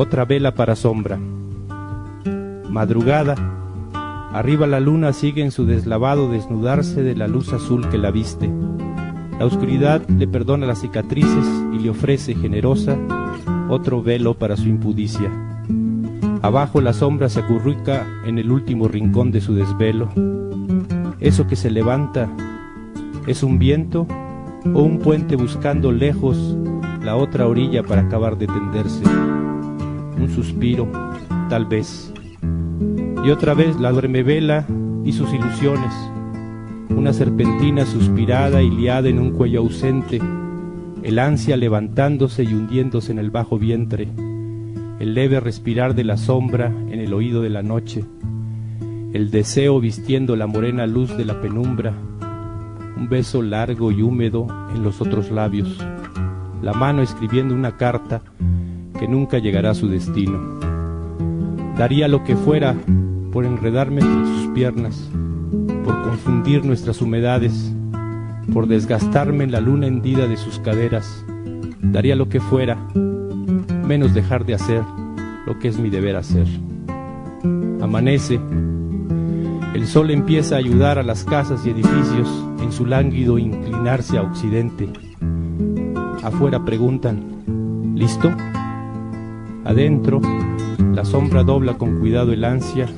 otra vela para sombra. Madrugada, arriba la luna sigue en su deslavado desnudarse de la luz azul que la viste. La oscuridad le perdona las cicatrices y le ofrece generosa otro velo para su impudicia. Abajo la sombra se acurruca en el último rincón de su desvelo. Eso que se levanta es un viento o un puente buscando lejos la otra orilla para acabar de tenderse. Suspiro, tal vez. Y otra vez la vela y sus ilusiones. Una serpentina suspirada y liada en un cuello ausente. El ansia levantándose y hundiéndose en el bajo vientre. El leve respirar de la sombra en el oído de la noche. El deseo vistiendo la morena luz de la penumbra un beso largo y húmedo en los otros labios, la mano escribiendo una carta que nunca llegará a su destino. Daría lo que fuera por enredarme entre sus piernas, por confundir nuestras humedades, por desgastarme en la luna hendida de sus caderas. Daría lo que fuera, menos dejar de hacer lo que es mi deber hacer. Amanece, el sol empieza a ayudar a las casas y edificios en su lánguido inclinarse a occidente. Afuera preguntan, ¿listo? Adentro, la sombra dobla con cuidado el ansia,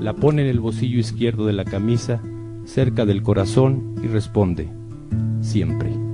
la pone en el bolsillo izquierdo de la camisa, cerca del corazón, y responde, siempre.